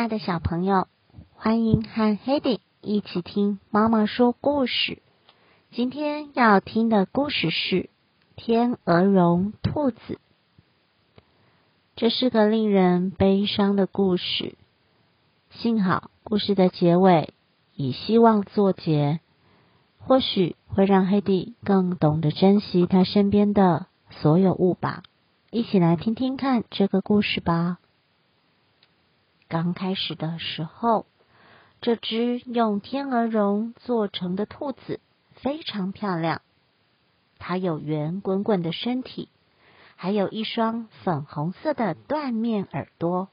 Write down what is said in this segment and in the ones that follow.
亲爱的小朋友，欢迎和 Hedy 一起听妈妈说故事。今天要听的故事是《天鹅绒兔子》。这是个令人悲伤的故事。幸好故事的结尾以希望作结，或许会让 Hedy 更懂得珍惜他身边的所有物吧。一起来听听看这个故事吧。刚开始的时候，这只用天鹅绒做成的兔子非常漂亮。它有圆滚滚的身体，还有一双粉红色的缎面耳朵。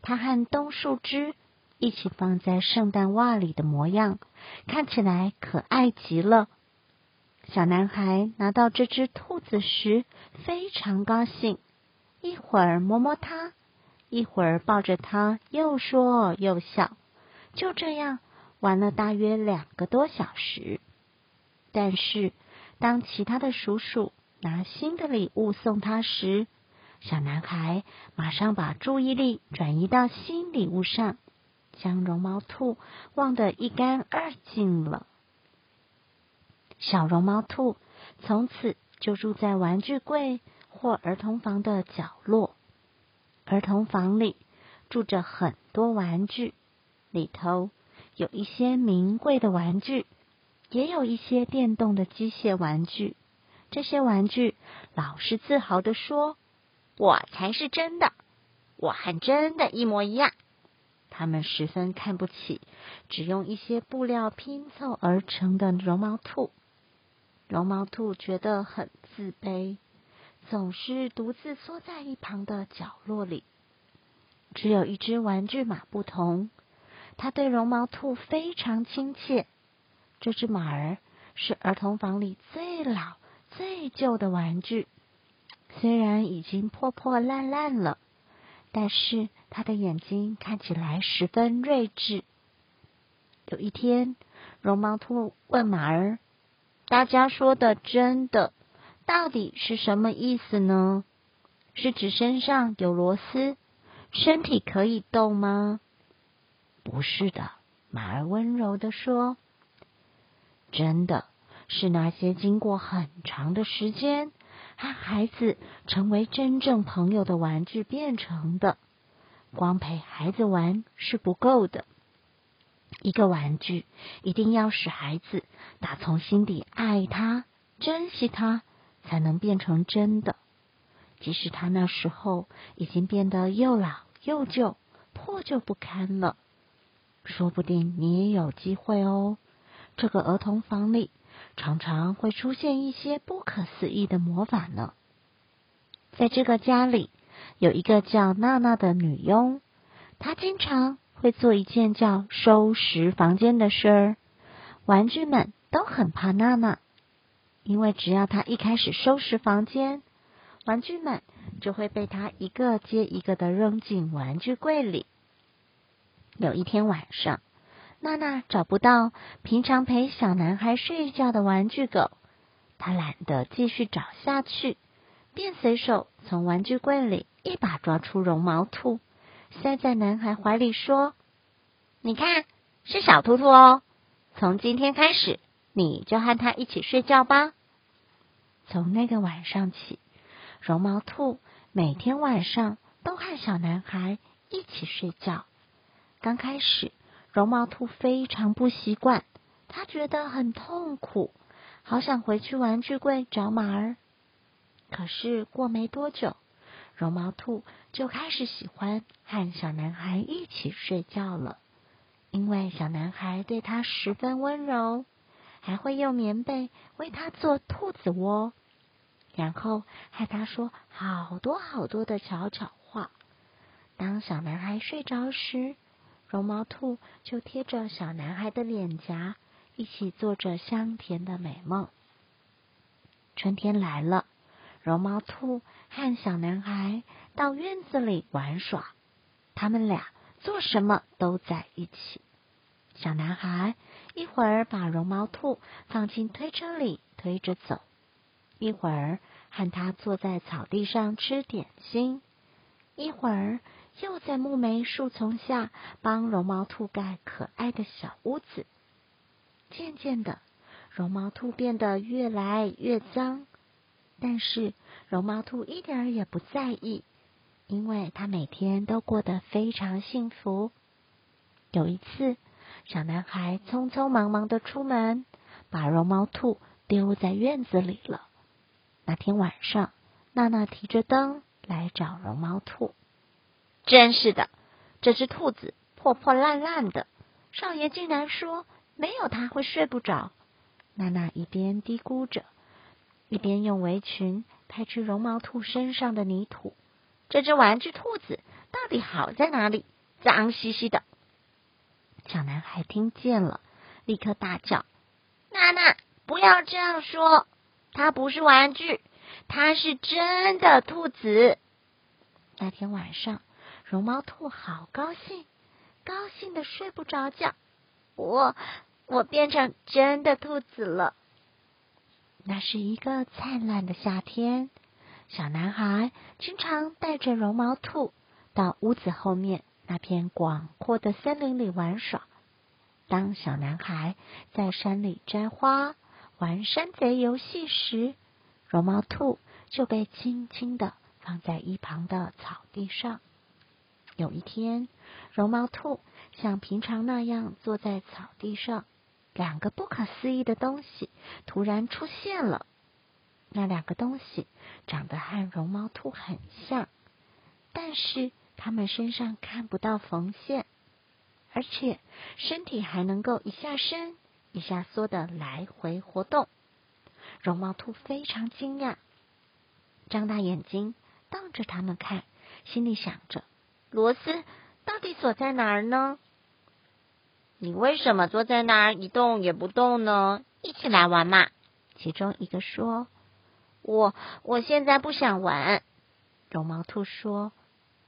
它和冬树枝一起放在圣诞袜里的模样，看起来可爱极了。小男孩拿到这只兔子时非常高兴，一会儿摸摸它。一会儿抱着它，又说又笑，就这样玩了大约两个多小时。但是，当其他的鼠鼠拿新的礼物送他时，小男孩马上把注意力转移到新礼物上，将绒毛兔忘得一干二净了。小绒毛兔从此就住在玩具柜或儿童房的角落。儿童房里住着很多玩具，里头有一些名贵的玩具，也有一些电动的机械玩具。这些玩具老是自豪的说：“我才是真的，我和真的一模一样。”他们十分看不起只用一些布料拼凑而成的绒毛兔。绒毛兔觉得很自卑。总是独自缩在一旁的角落里。只有一只玩具马不同，它对绒毛兔非常亲切。这只马儿是儿童房里最老、最旧的玩具，虽然已经破破烂烂了，但是它的眼睛看起来十分睿智。有一天，绒毛兔问马儿：“大家说的真的？”到底是什么意思呢？是指身上有螺丝，身体可以动吗？不是的，马儿温柔的说：“真的是那些经过很长的时间和孩子成为真正朋友的玩具变成的。光陪孩子玩是不够的，一个玩具一定要使孩子打从心底爱他、珍惜他。”才能变成真的，即使他那时候已经变得又老又旧、破旧不堪了。说不定你也有机会哦。这个儿童房里常常会出现一些不可思议的魔法呢。在这个家里，有一个叫娜娜的女佣，她经常会做一件叫收拾房间的事儿。玩具们都很怕娜娜。因为只要他一开始收拾房间，玩具们就会被他一个接一个的扔进玩具柜里。有一天晚上，娜娜找不到平常陪小男孩睡觉的玩具狗，她懒得继续找下去，便随手从玩具柜里一把抓出绒毛兔，塞在男孩怀里，说：“你看，是小兔兔哦，从今天开始，你就和他一起睡觉吧。”从那个晚上起，绒毛兔每天晚上都和小男孩一起睡觉。刚开始，绒毛兔非常不习惯，他觉得很痛苦，好想回去玩具柜找马儿。可是过没多久，绒毛兔就开始喜欢和小男孩一起睡觉了，因为小男孩对他十分温柔。还会用棉被为他做兔子窝，然后和他说好多好多的悄悄话。当小男孩睡着时，绒毛兔就贴着小男孩的脸颊，一起做着香甜的美梦。春天来了，绒毛兔和小男孩到院子里玩耍，他们俩做什么都在一起。小男孩一会儿把绒毛兔放进推车里推着走，一会儿和他坐在草地上吃点心，一会儿又在木梅树丛下帮绒毛兔盖可爱的小屋子。渐渐的，绒毛兔变得越来越脏，但是绒毛兔一点也不在意，因为它每天都过得非常幸福。有一次，小男孩匆匆忙忙的出门，把绒毛兔丢在院子里了。那天晚上，娜娜提着灯来找绒毛兔。真是的，这只兔子破破烂烂的，少爷竟然说没有它会睡不着。娜娜一边嘀咕着，一边用围裙拍去绒毛兔身上的泥土。这只玩具兔子到底好在哪里？脏兮兮的。小男孩听见了，立刻大叫：“娜娜，不要这样说！它不是玩具，它是真的兔子。”那天晚上，绒毛兔好高兴，高兴的睡不着觉。我，我变成真的兔子了。那是一个灿烂的夏天，小男孩经常带着绒毛兔到屋子后面。那片广阔的森林里玩耍。当小男孩在山里摘花、玩山贼游戏时，绒毛兔就被轻轻的放在一旁的草地上。有一天，绒毛兔像平常那样坐在草地上，两个不可思议的东西突然出现了。那两个东西长得和绒毛兔很像，但是。它们身上看不到缝线，而且身体还能够一下伸一下缩的来回活动。绒毛兔非常惊讶，张大眼睛瞪着它们看，心里想着：螺丝到底锁在哪儿呢？你为什么坐在那儿一动也不动呢？一起来玩嘛！其中一个说：“我我现在不想玩。”绒毛兔说。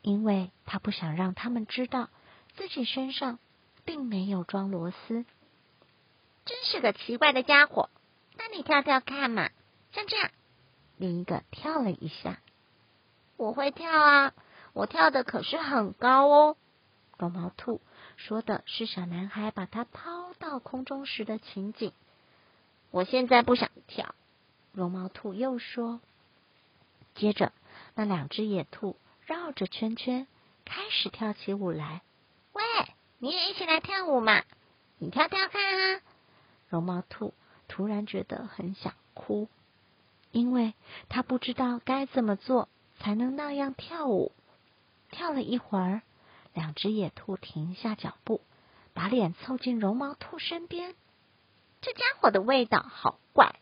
因为他不想让他们知道自己身上并没有装螺丝，真是个奇怪的家伙。那你跳跳看嘛，像这样。另一个跳了一下，我会跳啊，我跳的可是很高哦。绒毛兔说的是小男孩把它抛到空中时的情景。我现在不想跳。绒毛兔又说。接着，那两只野兔。绕着圈圈开始跳起舞来。喂，你也一起来跳舞嘛？你跳跳看啊！绒毛兔突然觉得很想哭，因为他不知道该怎么做才能那样跳舞。跳了一会儿，两只野兔停下脚步，把脸凑近绒毛兔身边。这家伙的味道好怪，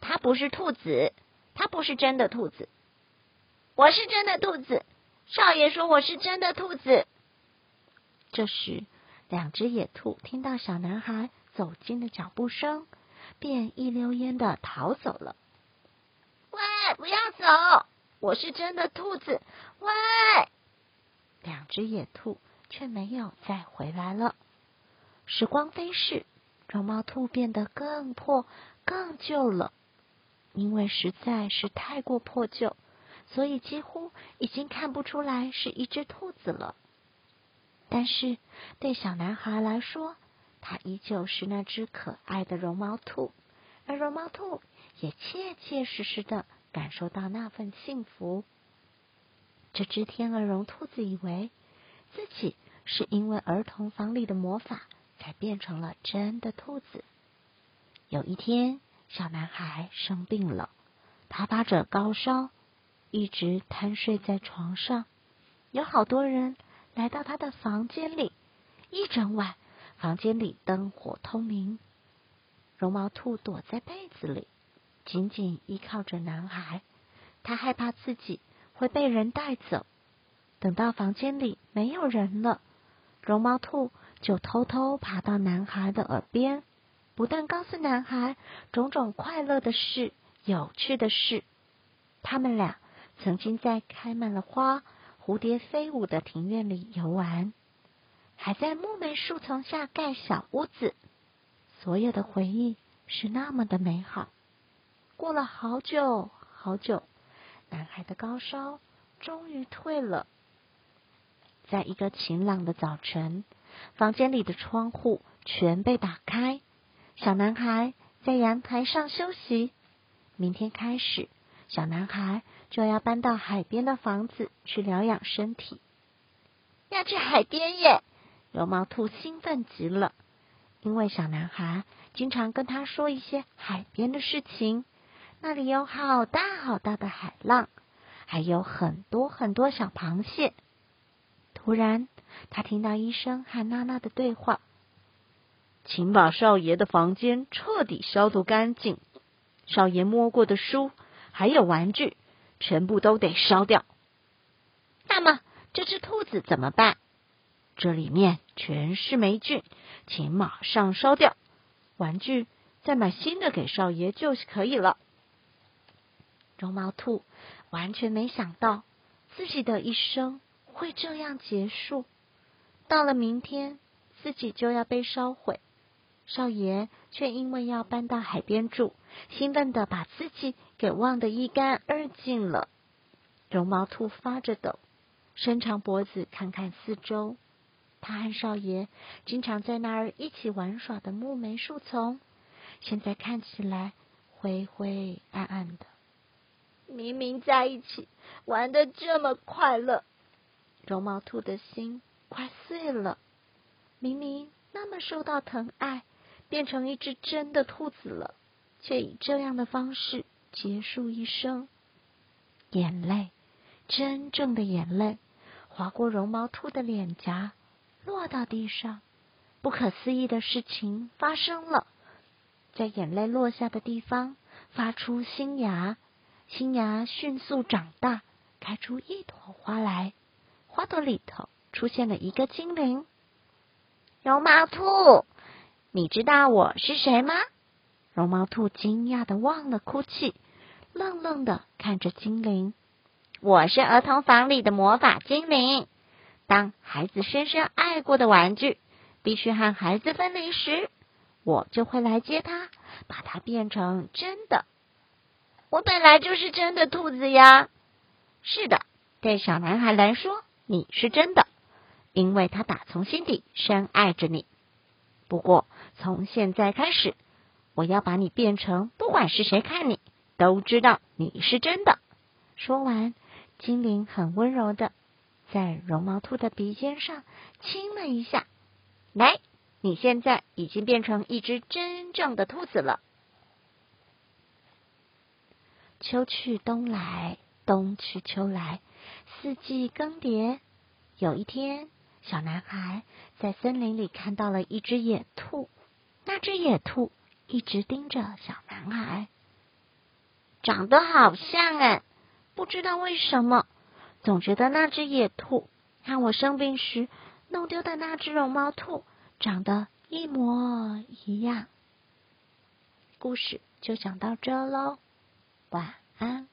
它不是兔子，它不是真的兔子。我是真的兔子。少爷说我是真的兔子。这时，两只野兔听到小男孩走近的脚步声，便一溜烟的逃走了。喂，不要走！我是真的兔子。喂！两只野兔却没有再回来了。时光飞逝，绒毛兔变得更破、更旧了，因为实在是太过破旧。所以几乎已经看不出来是一只兔子了。但是对小男孩来说，它依旧是那只可爱的绒毛兔，而绒毛兔也切切实实的感受到那份幸福。这只天鹅绒兔子以为自己是因为儿童房里的魔法才变成了真的兔子。有一天，小男孩生病了，他发着高烧。一直瘫睡在床上，有好多人来到他的房间里。一整晚，房间里灯火通明。绒毛兔躲在被子里，紧紧依靠着男孩。他害怕自己会被人带走。等到房间里没有人了，绒毛兔就偷偷爬到男孩的耳边，不断告诉男孩种种快乐的事、有趣的事。他们俩。曾经在开满了花、蝴蝶飞舞的庭院里游玩，还在木梅树丛下盖小屋子，所有的回忆是那么的美好。过了好久好久，男孩的高烧终于退了。在一个晴朗的早晨，房间里的窗户全被打开，小男孩在阳台上休息。明天开始，小男孩就要搬到海边的房子去疗养身体。要去海边耶！绒毛兔兴奋极了，因为小男孩经常跟他说一些海边的事情。那里有好大好大的海浪，还有很多很多小螃蟹。突然，他听到医生和娜娜的对话：“请把少爷的房间彻底消毒干净，少爷摸过的书还有玩具，全部都得烧掉。”那么。这只兔子怎么办？这里面全是霉菌，请马上烧掉。玩具再买新的给少爷就可以了。绒毛兔完全没想到自己的一生会这样结束。到了明天，自己就要被烧毁。少爷却因为要搬到海边住，兴奋的把自己给忘得一干二净了。绒毛兔发着抖。伸长脖子看看四周，他和少爷经常在那儿一起玩耍的木梅树丛，现在看起来灰灰暗暗的。明明在一起玩的这么快乐，绒毛兔的心快碎了。明明那么受到疼爱，变成一只真的兔子了，却以这样的方式结束一生。眼泪。真正的眼泪划过绒毛兔的脸颊，落到地上。不可思议的事情发生了，在眼泪落下的地方发出新芽，新芽迅速长大，开出一朵花来。花朵里头出现了一个精灵。绒毛兔，你知道我是谁吗？绒毛兔惊讶的忘了哭泣，愣愣的看着精灵。我是儿童房里的魔法精灵。当孩子深深爱过的玩具必须和孩子分离时，我就会来接它，把它变成真的。我本来就是真的兔子呀。是的，对小男孩来说，你是真的，因为他打从心底深爱着你。不过，从现在开始，我要把你变成不管是谁看你都知道你是真的。说完。精灵很温柔的在绒毛兔的鼻尖上亲了一下。来，你现在已经变成一只真正的兔子了。秋去冬来，冬去秋来，四季更迭。有一天，小男孩在森林里看到了一只野兔。那只野兔一直盯着小男孩，长得好像哎。不知道为什么，总觉得那只野兔和我生病时弄丢的那只绒毛兔长得一模一样。故事就讲到这喽，晚安。